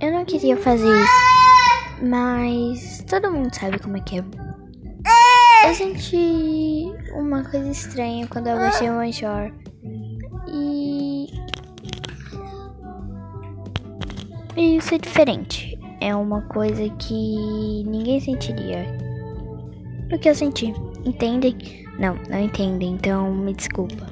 Eu não queria fazer isso, mas todo mundo sabe como é que é. Eu senti uma coisa estranha quando eu baixei o Anchor. E. Isso é diferente. É uma coisa que ninguém sentiria. O que eu senti. Entendem? Não, não entendem, então me desculpa.